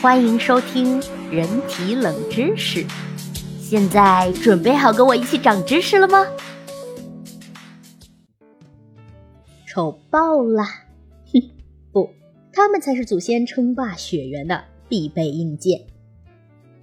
欢迎收听人体冷知识。现在准备好跟我一起长知识了吗？丑爆了！哼，不，他们才是祖先称霸雪原的必备硬件。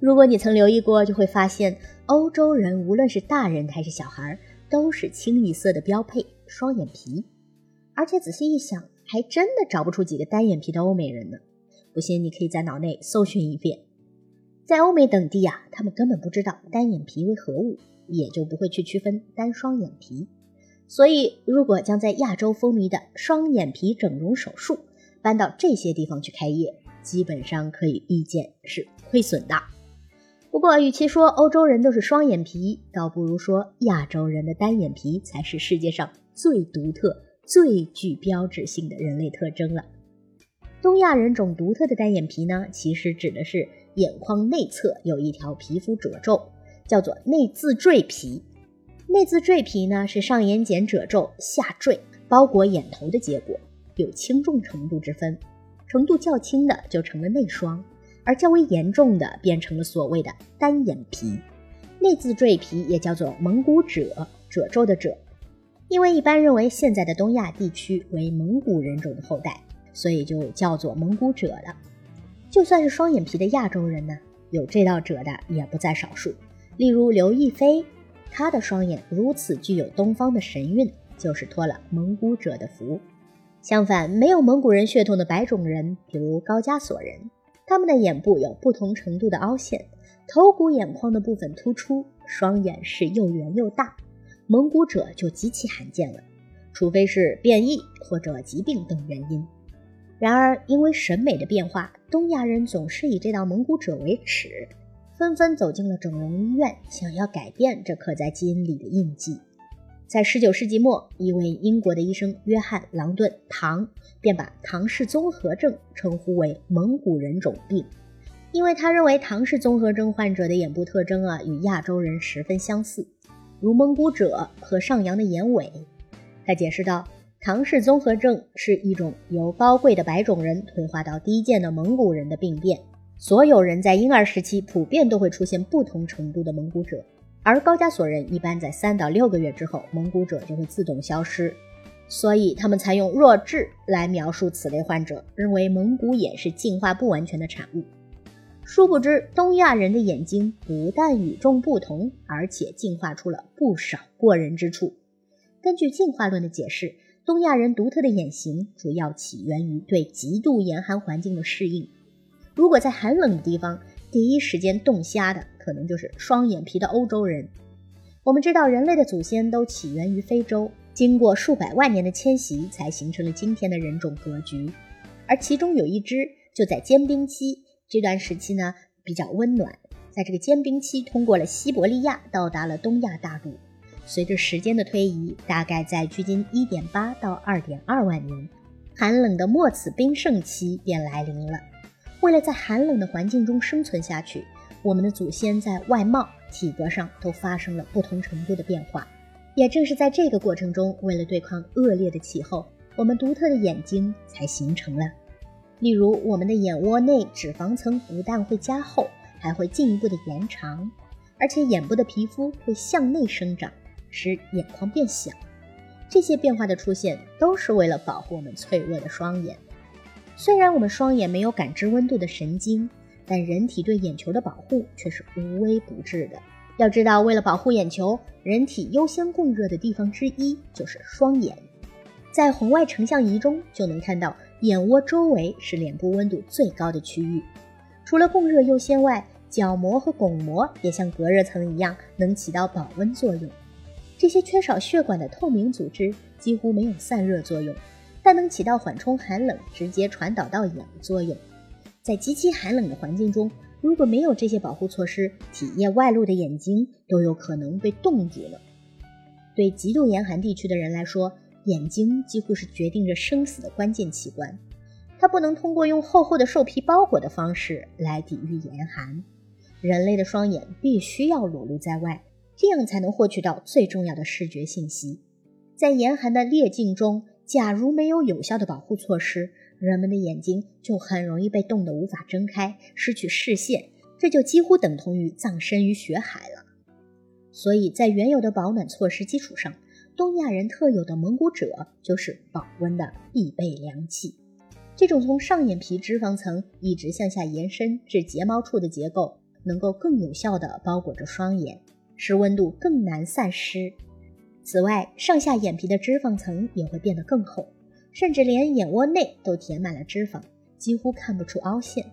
如果你曾留意过，就会发现欧洲人无论是大人还是小孩，都是清一色的标配双眼皮。而且仔细一想，还真的找不出几个单眼皮的欧美人呢。不信，你可以在脑内搜寻一遍。在欧美等地啊，他们根本不知道单眼皮为何物，也就不会去区分单双眼皮。所以，如果将在亚洲风靡的双眼皮整容手术搬到这些地方去开业，基本上可以预见是亏损的。不过，与其说欧洲人都是双眼皮，倒不如说亚洲人的单眼皮才是世界上最独特。最具标志性的人类特征了。东亚人种独特的单眼皮呢，其实指的是眼眶内侧有一条皮肤褶皱，叫做内眦赘皮。内眦赘皮呢，是上眼睑褶皱下坠包裹眼头的结果，有轻重程度之分。程度较轻的就成了内双，而较为严重的变成了所谓的单眼皮。内眦赘皮也叫做蒙古褶，褶皱的褶。因为一般认为现在的东亚地区为蒙古人种的后代，所以就叫做蒙古褶了。就算是双眼皮的亚洲人呢，有这道褶的也不在少数。例如刘亦菲，她的双眼如此具有东方的神韵，就是托了蒙古褶的福。相反，没有蒙古人血统的白种人，比如高加索人，他们的眼部有不同程度的凹陷，头骨眼眶的部分突出，双眼是又圆又大。蒙古褶就极其罕见了，除非是变异或者疾病等原因。然而，因为审美的变化，东亚人总是以这道蒙古褶为耻，纷纷走进了整容医院，想要改变这刻在基因里的印记。在19世纪末，一位英国的医生约翰·朗顿·唐便把唐氏综合症称呼为蒙古人种病，因为他认为唐氏综合症患者的眼部特征啊与亚洲人十分相似。如蒙古褶和上扬的眼尾，他解释道：“唐氏综合症是一种由高贵的白种人退化到低贱的蒙古人的病变。所有人在婴儿时期普遍都会出现不同程度的蒙古褶，而高加索人一般在三到六个月之后，蒙古褶就会自动消失。所以他们才用弱智来描述此类患者，认为蒙古眼是进化不完全的产物。”殊不知，东亚人的眼睛不但与众不同，而且进化出了不少过人之处。根据进化论的解释，东亚人独特的眼型主要起源于对极度严寒环境的适应。如果在寒冷的地方，第一时间冻瞎的可能就是双眼皮的欧洲人。我们知道，人类的祖先都起源于非洲，经过数百万年的迁徙，才形成了今天的人种格局。而其中有一支就在坚冰期。这段时期呢比较温暖，在这个坚冰期通过了西伯利亚，到达了东亚大陆。随着时间的推移，大概在距今1.8到2.2万年，寒冷的末次冰盛期便来临了。为了在寒冷的环境中生存下去，我们的祖先在外貌、体格上都发生了不同程度的变化。也正是在这个过程中，为了对抗恶劣的气候，我们独特的眼睛才形成了。例如，我们的眼窝内脂肪层不但会加厚，还会进一步的延长，而且眼部的皮肤会向内生长，使眼眶变小。这些变化的出现，都是为了保护我们脆弱的双眼。虽然我们双眼没有感知温度的神经，但人体对眼球的保护却是无微不至的。要知道，为了保护眼球，人体优先供热的地方之一就是双眼。在红外成像仪中就能看到。眼窝周围是脸部温度最高的区域，除了供热优先外，角膜和巩膜也像隔热层一样，能起到保温作用。这些缺少血管的透明组织几乎没有散热作用，但能起到缓冲寒冷、直接传导到眼的作用。在极其寒冷的环境中，如果没有这些保护措施，体液外露的眼睛都有可能被冻住了。对极度严寒地区的人来说，眼睛几乎是决定着生死的关键器官，它不能通过用厚厚的兽皮包裹的方式来抵御严寒。人类的双眼必须要裸露在外，这样才能获取到最重要的视觉信息。在严寒的烈境中，假如没有有效的保护措施，人们的眼睛就很容易被冻得无法睁开，失去视线，这就几乎等同于葬身于雪海了。所以在原有的保暖措施基础上，东亚人特有的蒙古褶就是保温的必备良器。这种从上眼皮脂肪层一直向下延伸至睫毛处的结构，能够更有效地包裹着双眼，使温度更难散失。此外，上下眼皮的脂肪层也会变得更厚，甚至连眼窝内都填满了脂肪，几乎看不出凹陷。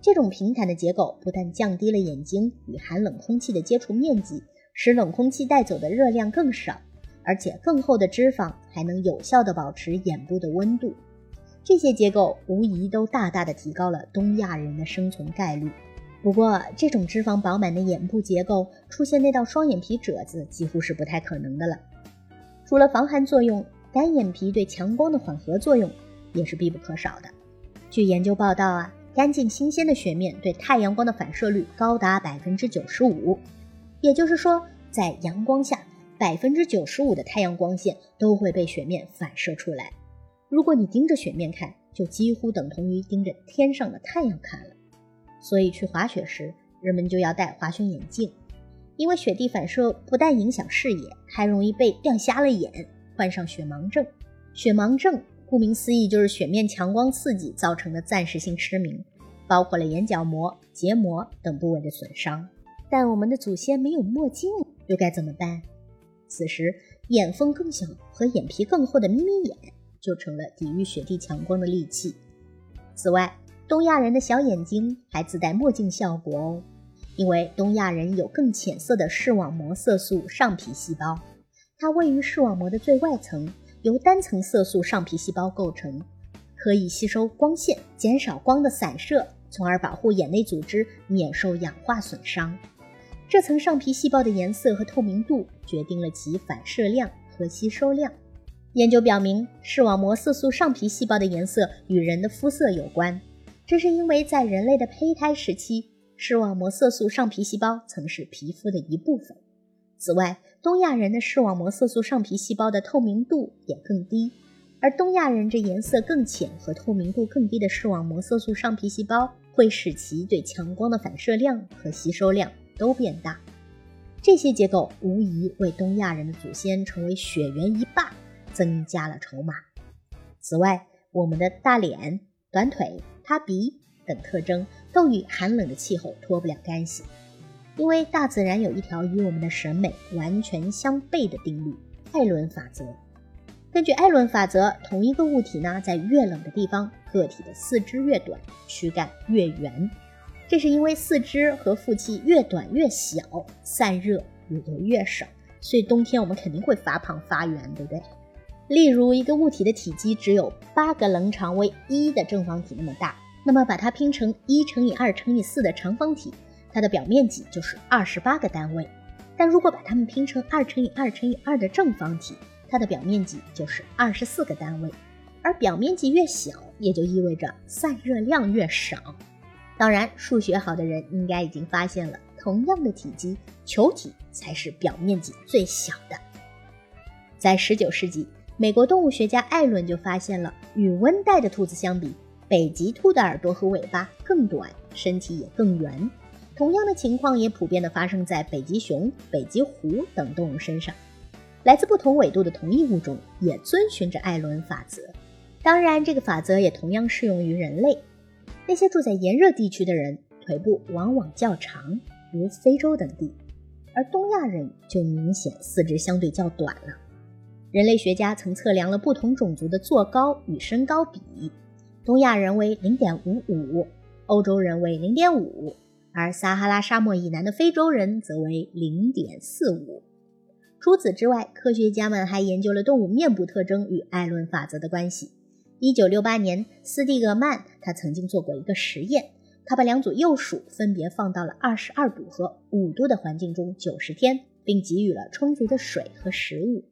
这种平坦的结构不但降低了眼睛与寒冷空气的接触面积，使冷空气带走的热量更少，而且更厚的脂肪还能有效地保持眼部的温度。这些结构无疑都大大的提高了东亚人的生存概率。不过，这种脂肪饱满的眼部结构出现那道双眼皮褶子几乎是不太可能的了。除了防寒作用，单眼皮对强光的缓和作用也是必不可少的。据研究报道啊，干净新鲜的雪面对太阳光的反射率高达百分之九十五，也就是说，在阳光下，百分之九十五的太阳光线都会被雪面反射出来。如果你盯着雪面看，就几乎等同于盯着天上的太阳看了。所以去滑雪时，人们就要戴滑雪眼镜，因为雪地反射不但影响视野，还容易被亮瞎了眼，患上雪盲症。雪盲症顾名思义就是雪面强光刺激造成的暂时性失明，包括了眼角膜、结膜等部位的损伤。但我们的祖先没有墨镜，又该怎么办？此时，眼缝更小和眼皮更厚的眯眯眼。就成了抵御雪地强光的利器。此外，东亚人的小眼睛还自带墨镜效果哦，因为东亚人有更浅色的视网膜色素上皮细胞，它位于视网膜的最外层，由单层色素上皮细胞构成，可以吸收光线，减少光的散射，从而保护眼内组织免受氧化损伤。这层上皮细胞的颜色和透明度决定了其反射量和吸收量。研究表明，视网膜色素上皮细胞的颜色与人的肤色有关，这是因为在人类的胚胎时期，视网膜色素上皮细胞曾是皮肤的一部分。此外，东亚人的视网膜色素上皮细胞的透明度也更低，而东亚人这颜色更浅和透明度更低的视网膜色素上皮细胞会使其对强光的反射量和吸收量都变大。这些结构无疑为东亚人的祖先成为血缘一霸。增加了筹码。此外，我们的大脸、短腿、塌鼻等特征都与寒冷的气候脱不了干系。因为大自然有一条与我们的审美完全相悖的定律——艾伦法则。根据艾伦法则，同一个物体呢，在越冷的地方，个体的四肢越短，躯干越圆。这是因为四肢和腹肌越短越小，散热也就越少，所以冬天我们肯定会发胖发圆，对不对？例如，一个物体的体积只有八个棱长为一的正方体那么大，那么把它拼成一乘以二乘以四的长方体，它的表面积就是二十八个单位。但如果把它们拼成二乘以二乘以二的正方体，它的表面积就是二十四个单位。而表面积越小，也就意味着散热量越少。当然，数学好的人应该已经发现了，同样的体积，球体才是表面积最小的。在十九世纪。美国动物学家艾伦就发现了，与温带的兔子相比，北极兔的耳朵和尾巴更短，身体也更圆。同样的情况也普遍地发生在北极熊、北极狐等动物身上。来自不同纬度的同一物种也遵循着艾伦法则。当然，这个法则也同样适用于人类。那些住在炎热地区的人，腿部往往较长，如非洲等地，而东亚人就明显四肢相对较短了。人类学家曾测量了不同种族的坐高与身高比，东亚人为零点五五，欧洲人为零点五，而撒哈拉沙漠以南的非洲人则为零点四五。除此之外，科学家们还研究了动物面部特征与艾伦法则的关系。一九六八年，斯蒂格曼他曾经做过一个实验，他把两组幼鼠分别放到了二十二度和五度的环境中九十天，并给予了充足的水和食物。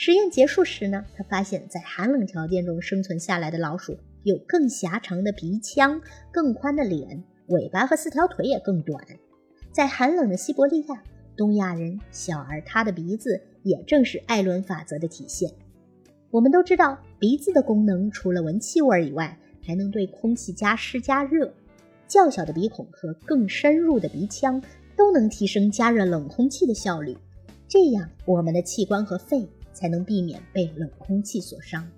实验结束时呢，他发现，在寒冷条件中生存下来的老鼠有更狭长的鼻腔、更宽的脸、尾巴和四条腿也更短。在寒冷的西伯利亚，东亚人小而塌的鼻子也正是艾伦法则的体现。我们都知道，鼻子的功能除了闻气味以外，还能对空气加湿加热。较小的鼻孔和更深入的鼻腔都能提升加热冷空气的效率，这样我们的器官和肺才能避免被冷空气所伤。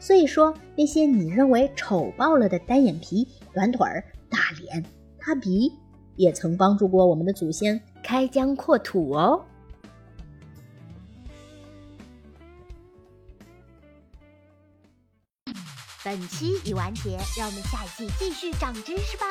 所以说，那些你认为丑爆了的单眼皮、短腿儿、大脸、塌鼻，也曾帮助过我们的祖先开疆扩土哦。本期已完结，让我们下一季继续长知识吧。